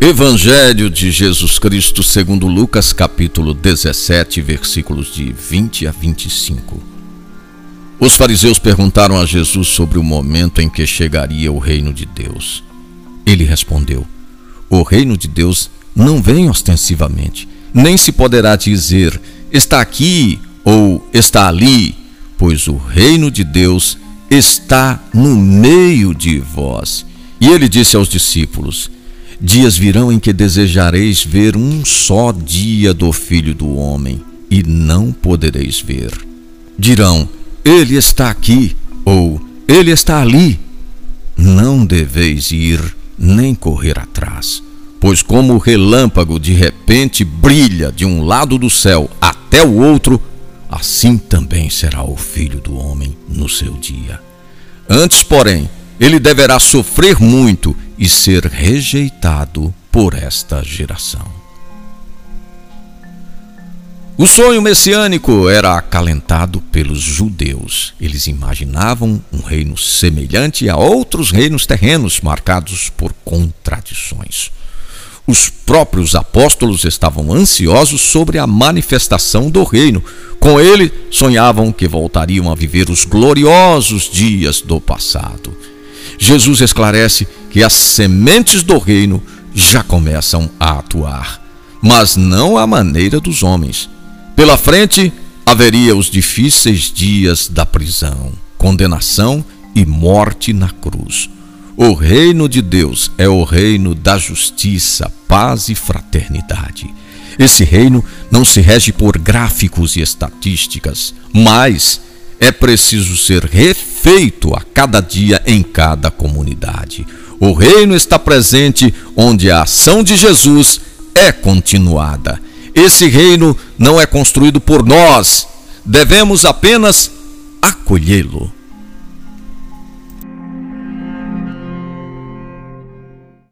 Evangelho de Jesus Cristo segundo Lucas capítulo 17, versículos de 20 a 25. Os fariseus perguntaram a Jesus sobre o momento em que chegaria o reino de Deus. Ele respondeu: O reino de Deus não vem ostensivamente, nem se poderá dizer está aqui ou está ali, pois o reino de Deus está no meio de vós. E ele disse aos discípulos: Dias virão em que desejareis ver um só dia do Filho do Homem, e não podereis ver. Dirão: Ele está aqui, ou Ele está ali. Não deveis ir nem correr atrás, pois como o relâmpago de repente brilha de um lado do céu até o outro, assim também será o Filho do Homem no seu dia. Antes, porém, ele deverá sofrer muito e ser rejeitado por esta geração. O sonho messiânico era acalentado pelos judeus. Eles imaginavam um reino semelhante a outros reinos terrenos marcados por contradições. Os próprios apóstolos estavam ansiosos sobre a manifestação do reino. Com ele, sonhavam que voltariam a viver os gloriosos dias do passado. Jesus esclarece que as sementes do reino já começam a atuar, mas não à maneira dos homens. Pela frente haveria os difíceis dias da prisão, condenação e morte na cruz. O reino de Deus é o reino da justiça, paz e fraternidade. Esse reino não se rege por gráficos e estatísticas, mas é preciso ser refeito a cada dia em cada comunidade. O reino está presente onde a ação de Jesus é continuada. Esse reino não é construído por nós, devemos apenas acolhê-lo.